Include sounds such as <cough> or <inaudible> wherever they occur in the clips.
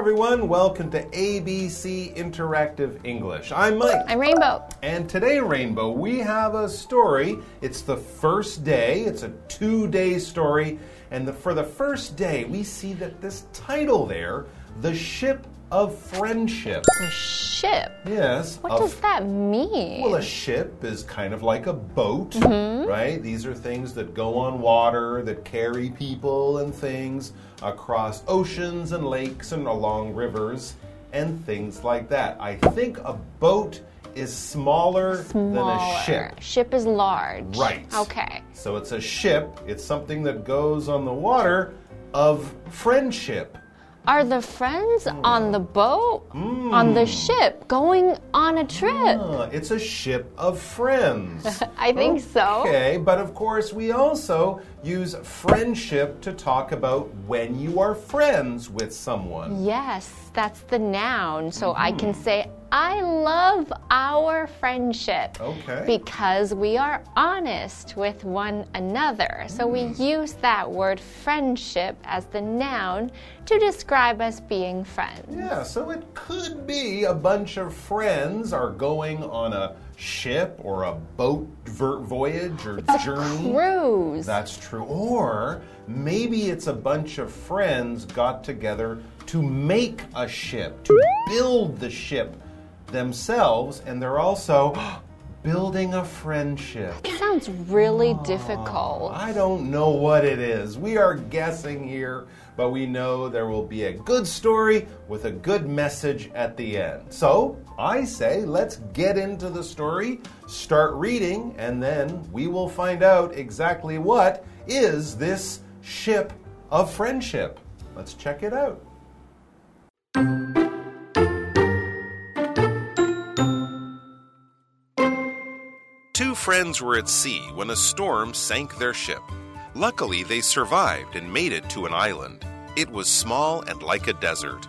everyone. Welcome to ABC Interactive English. I'm Mike. I'm Rainbow. And today, Rainbow, we have a story. It's the first day, it's a two day story. And the, for the first day, we see that this title there, The Ship of Friendship. A ship. Yes. What does that mean? Well, a ship is kind of like a boat, Mm-hmm. right? These are things that go on water, that carry people and things across oceans and lakes and along rivers and things like that. I think a boat is smaller, than a ship. Ship is large. Right. Okay. So it's a ship, it's something that goes on the water of friendship. Are the friends on the boat, on Hmm. the ship, going on a trip? Ah, it's a ship of friends. <laughs> I think so. Okay, but of course, we also use friendship to talk about when you are friends with someone. Yes, that's the noun. So I can Mm-hmm. say, I love our friendship. Okay. Because we are honest with one another. So we Mm. use that word friendship as the noun to describe us being friends. Yeah, so it could be a bunch of friends are going on a ship or a boat voyage or journey. Cruise. That's true. Or maybe it's a bunch of friends got together to make a ship, to build the ship themselves, and they're also <gasps> building a friendship. sounds really ah, difficult. I don't know what it is. We are guessing here, but we know there will be a good story with a good message at the end. So I say, let's get into the story, start reading, and then we will find out exactly what is this ship of friendship. Let's check it out. Friends were at sea when a storm sank their ship. Luckily, they survived and made it to an island. It was small and like a desert.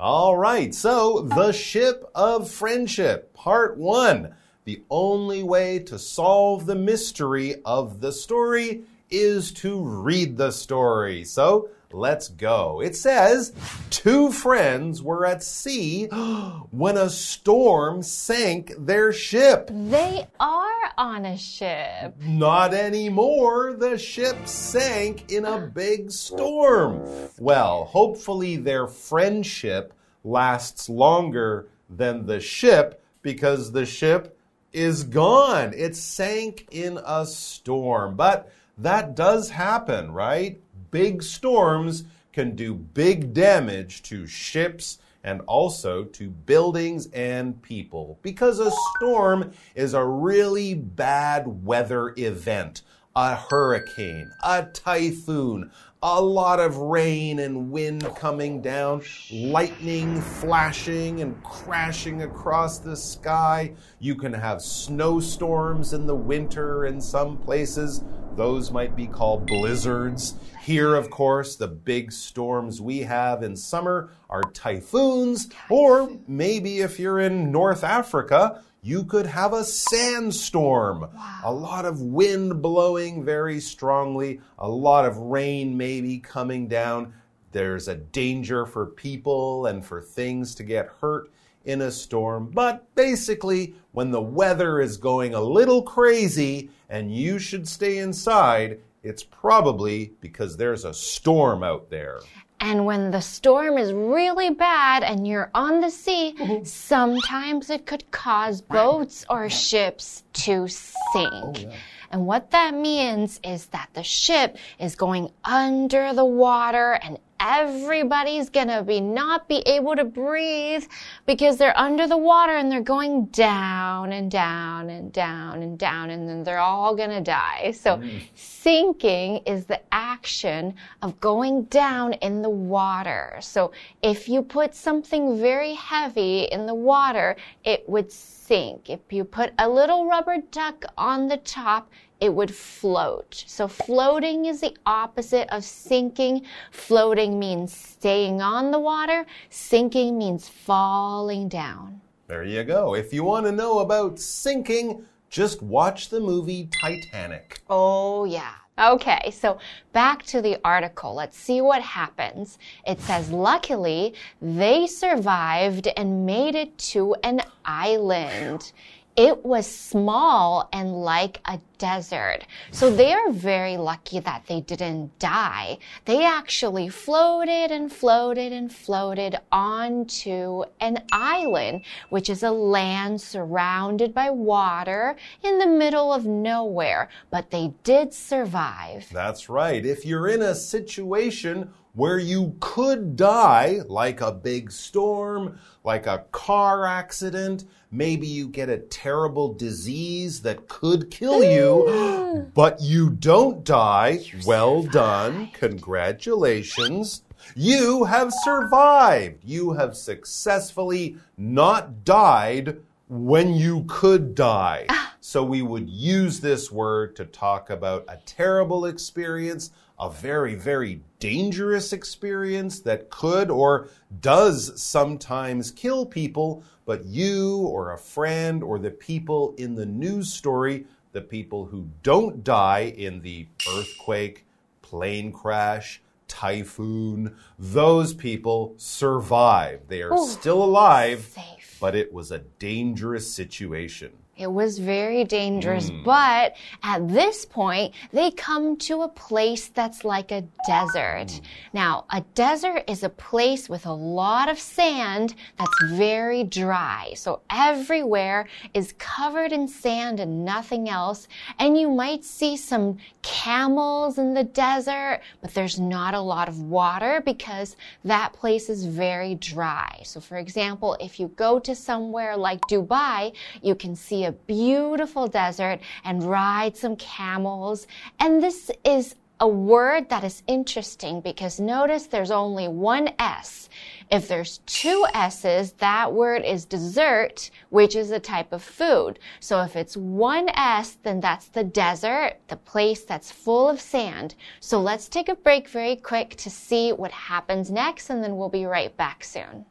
All right, so the ship of friendship, part one. The only way to solve the mystery of the story is to read the story. So let's go. It says two friends were at sea <gasps> when a storm sank their ship. They are on a ship. Not anymore. The ship sank in a big storm. Well, hopefully their friendship lasts longer than the ship because the ship is gone. It sank in a storm. But that does happen, right? Big storms can do big damage to ships and also to buildings and people because a storm is a really bad weather event. A hurricane, a typhoon, a lot of rain and wind coming down, lightning flashing and crashing across the sky. You can have snowstorms in the winter in some places. Those might be called blizzards. Here, of course, the big storms we have in summer are typhoons, or maybe if you're in North Africa, you could have a sandstorm. A lot of wind blowing very strongly, a lot of rain maybe coming down. There's a danger for people and for things to get hurt in a storm. But basically, when the weather is going a little crazy and you should stay inside, it's probably because there's a storm out there. And when the storm is really bad and you're on the sea, mm-hmm. sometimes it could cause boats or ships to sink. Oh, and what that means is that the ship is going under the water and everybody's gonna be not be able to breathe because they're under the water and they're going down and down and down and down and then they're all gonna die. So mm. sinking is the action of going down in the water. So if you put something very heavy in the water, it would sink. If you put a little rubber duck on the top, it would float. So floating is the opposite of sinking. Floating means staying on the water. Sinking means falling down. There you go. If you want to know about sinking, Just watch the movie Titanic. Oh, yeah. Okay, so back to the article. Let's see what happens. It says, luckily, they survived and made it to an island. It was small and like a desert. So they are very lucky that they didn't die. They actually floated and floated and floated onto an island, which is a land surrounded by water in the middle of nowhere. But they did survive. That's right. If you're in a situation where you could die, like a big storm, like a car accident. Maybe you get a terrible disease that could kill you, <gasps> but you don't die. You well survived. done. Congratulations. You have survived. You have successfully not died when you could die. Ah. So we would use this word to talk about a terrible experience a very, very dangerous experience that could or does sometimes kill people, but you or a friend or the people in the news story, the people who don't die in the earthquake, plane crash, typhoon, those people survive. They are Ooh, still alive, safe. but it was a dangerous situation. It was very dangerous, mm. but at this point, they come to a place that's like a desert. Mm. Now, a desert is a place with a lot of sand that's very dry. So everywhere is covered in sand and nothing else. And you might see some camels in the desert, but there's not a lot of water because that place is very dry. So for example, if you go to somewhere like Dubai, you can see a beautiful desert and ride some camels. And this is a word that is interesting because notice there's only one S. If there's two S's, that word is dessert, which is a type of food. So if it's one S, then that's the desert, the place that's full of sand. So let's take a break very quick to see what happens next, and then we'll be right back soon.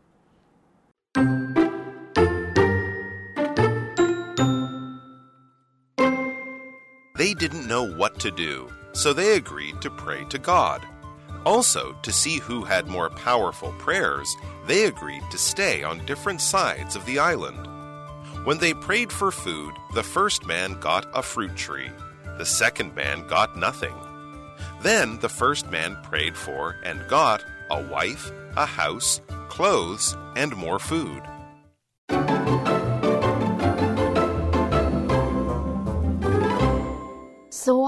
They didn't know what to do, so they agreed to pray to God. Also, to see who had more powerful prayers, they agreed to stay on different sides of the island. When they prayed for food, the first man got a fruit tree, the second man got nothing. Then the first man prayed for and got a wife, a house, clothes, and more food.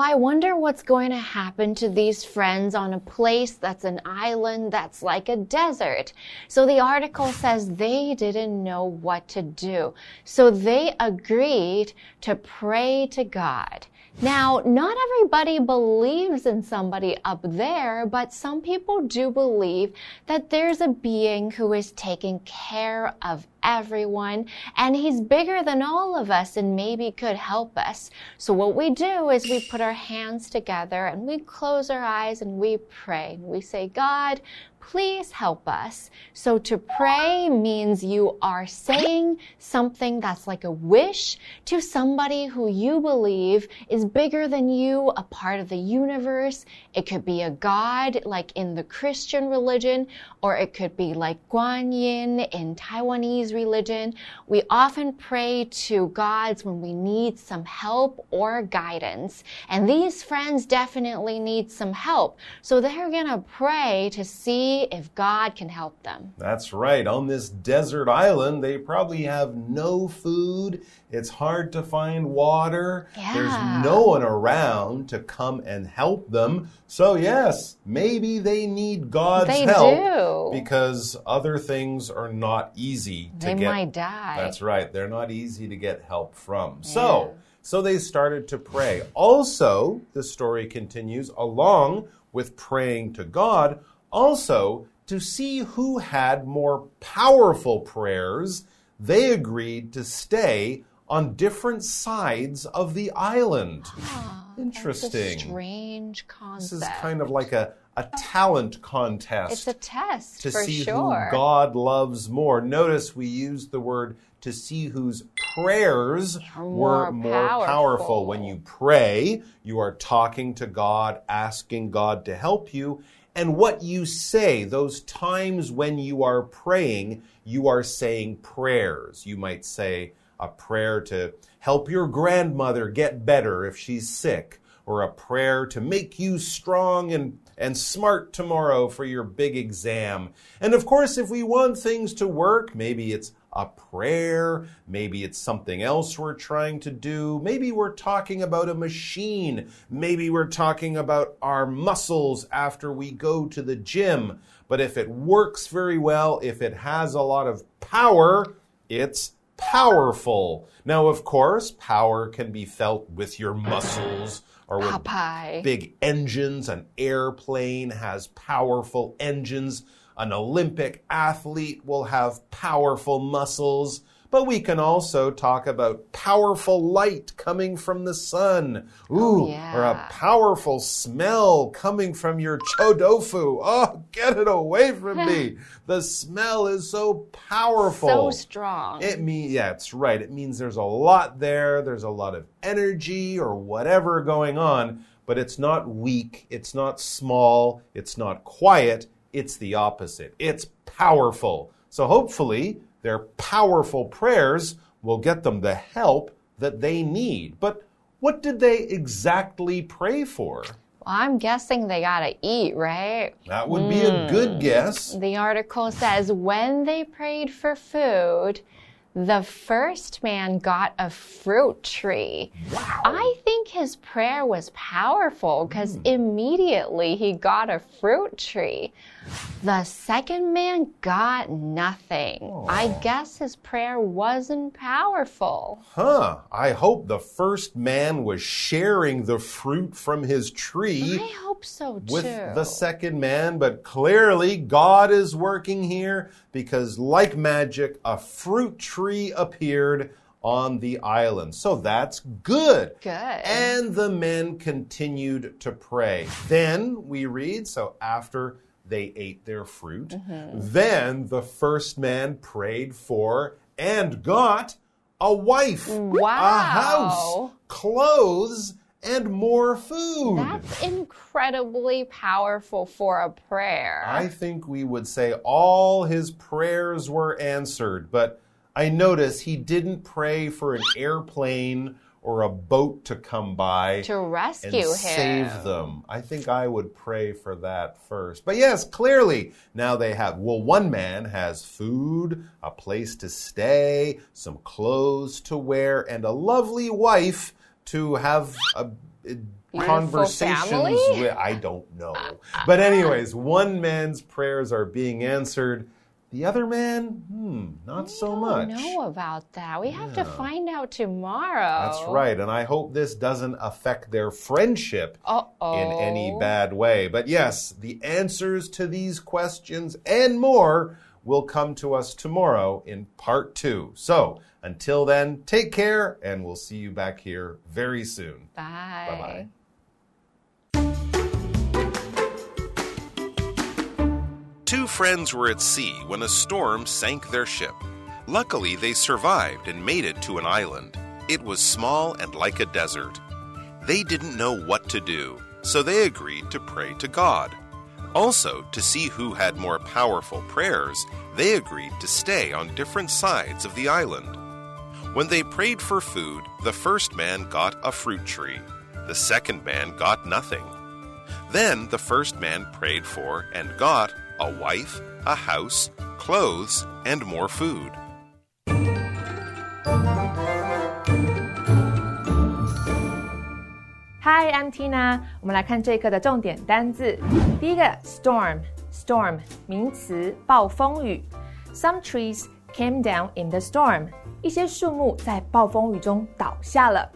I wonder what's going to happen to these friends on a place that's an island that's like a desert. So the article says they didn't know what to do. So they agreed to pray to God. Now, not everybody believes in somebody up there, but some people do believe that there's a being who is taking care of everyone and he's bigger than all of us and maybe could help us. So what we do is we put our hands together and we close our eyes and we pray. We say, God, please help us. So to pray means you are saying something that's like a wish to somebody who you believe is bigger than you, a part of the universe. It could be a God, like in the Christian religion, or it could be like Guan Yin in Taiwanese religion. We often pray to gods when we need some help or guidance. And these friends definitely need some help. So they're gonna pray to see if God can help them. That's right. On this desert island, they probably have no food. It's hard to find water. Yeah. There's no one around to come and help them. So, yes, maybe they need God's they help do. because other things are not easy to they get. They might die. That's right. They're not easy to get help from. Yeah. So, so they started to pray. Also, the story continues along with praying to God also, to see who had more powerful prayers, they agreed to stay on different sides of the island. Ah, Interesting. strange concept. This is kind of like a, a talent contest. It's a test to see sure. who God loves more. Notice we use the word to see whose prayers more were more powerful. powerful. When you pray, you are talking to God, asking God to help you. And what you say, those times when you are praying, you are saying prayers. You might say a prayer to help your grandmother get better if she's sick, or a prayer to make you strong and and smart tomorrow for your big exam. And of course, if we want things to work, maybe it's a prayer, maybe it's something else we're trying to do, maybe we're talking about a machine, maybe we're talking about our muscles after we go to the gym. But if it works very well, if it has a lot of power, it's powerful. Now, of course, power can be felt with your muscles or with Popeye. big engines. An airplane has powerful engines. An Olympic athlete will have powerful muscles. But we can also talk about powerful light coming from the sun. Ooh, oh, or a powerful smell coming from your chodofu. Oh, get it away from me. <laughs> The smell is so powerful. So strong. It means, yeah, it's right. It means there's a lot there. There's a lot of energy or whatever going on, but it's not weak. It's not small. It's not quiet. It's the opposite. It's powerful. So hopefully, their powerful prayers will get them the help that they need. But what did they exactly pray for? well, I'm guessing they gotta eat, right? That would be a good hmm. guess. The article says when they prayed for food, the first man got a fruit tree. Wow. I think his prayer was powerful because Hmm. immediately he got a fruit tree. The second man got nothing. I guess his prayer wasn't powerful. Huh. I hope the first man was sharing the fruit from his tree. I hope so too. with the second man, but clearly God is working here because, like magic, a fruit tree appeared on the island. So that's good. Good. And the men continued to pray. Then we read, so after they ate their fruit, Mm-hmm. then the first man prayed for and got a wife, a house, clothes, and more food. That's incredibly powerful for a prayer. I think we would say all his prayers were answered, but I notice he didn't pray for an airplane or a boat to come by to and rescue him. To save them. I think I would pray for that first. But yes, clearly now they have, well, one man has food, a place to stay, some clothes to wear, and a lovely wife to have a. conversations with I don't know. But anyways, one man's prayers are being answered. The other man, hmm, not so much. I don't know about that. We have to find out tomorrow. That's right. And I hope this doesn't affect their friendship Uh-oh. in any bad way. But yes, the answers to these questions and more will come to us tomorrow in part two. So until then, take care, and we'll see you back here very soon. Bye. Bye bye. Two friends were at sea when a storm sank their ship. Luckily, they survived and made it to an island. It was small and like a desert. They didn't know what to do, so they agreed to pray to God. Also, to see who had more powerful prayers, they agreed to stay on different sides of the island. When they prayed for food, the first man got a fruit tree. The second man got nothing. Then the first man prayed for and got a wife, a house, clothes, and more food. Hi, I'm Tina。我们来看这一课的重点单字。第一个，storm，storm 名词，暴风雨。Some trees came down in the storm。一些树木在暴风雨中倒下了。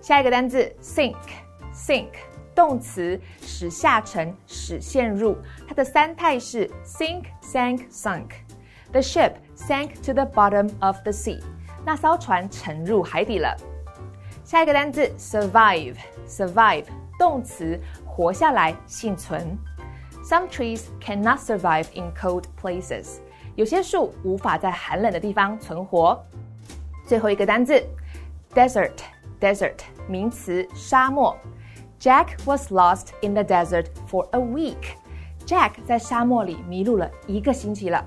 下一个单字，sink，sink 动词，使下沉，使陷入。它的三态是 sink、sank、sunk。The ship sank to the bottom of the sea。那艘船沉入海底了。下一个单字 survive，survive 动词，活下来，幸存。Some trees cannot survive in cold places. 有些树无法在寒冷的地方存活。最后一个单字，desert，desert 名词，沙漠。Jack was lost in the desert for a week. Jack 在沙漠里迷路了一个星期了。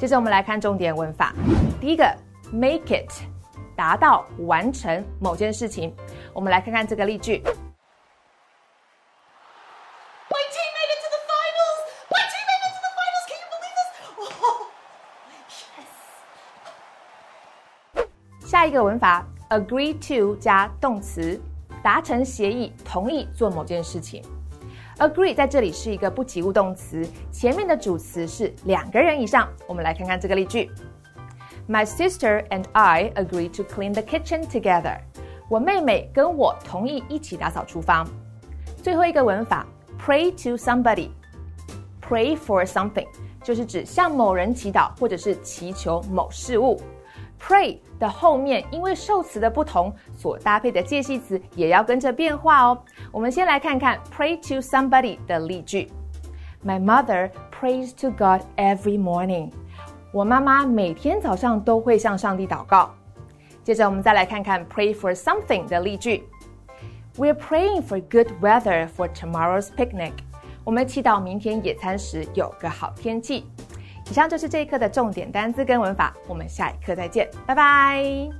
接着我们来看重点文法。第一个，make it，达到、完成某件事情。我们来看看这个例句。My team made it to the finals! My team made it to the finals! Can you believe this? Oh, yes. 下一个文法，agree to 加动词， 达成协议，同意做某件事情。agree 在这里是一个不及物动词，前面的主词是两个人以上。我们来看看这个例句：My sister and I agree to clean the kitchen together。我妹妹跟我同意一起打扫厨房。最后一个文法，pray to somebody。Pray for something 就是指向某人祈祷，或者是祈求某事物。Pray 的后面因为受词的不同，所搭配的介系词也要跟着变化哦。我们先来看看 pray to somebody 的例句。My mother prays to God every morning。我妈妈每天早上都会向上帝祷告。接着我们再来看看 pray for something 的例句。We're praying for good weather for tomorrow's picnic。我们祈祷明天野餐时有个好天气。 以上就是这一课的重点单词跟文法，我们下一课再见，拜拜。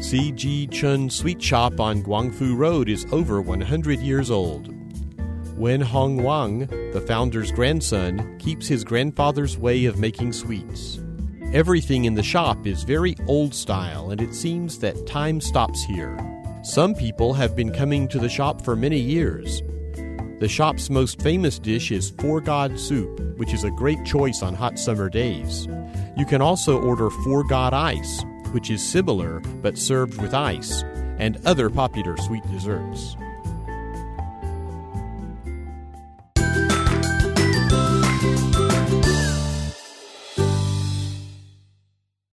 C.G. Chun Sweet Shop on Guangfu Road is over 100 years old. Wen Hong Wang, the founder's grandson, keeps his grandfather's way of making sweets. Everything in the shop is very old style, and it seems that time stops here. Some people have been coming to the shop for many years. the shop's most famous dish is Four God Soup, which is a great choice on hot summer days. You can also order Four God Ice, which is similar but served with ice, and other popular sweet desserts.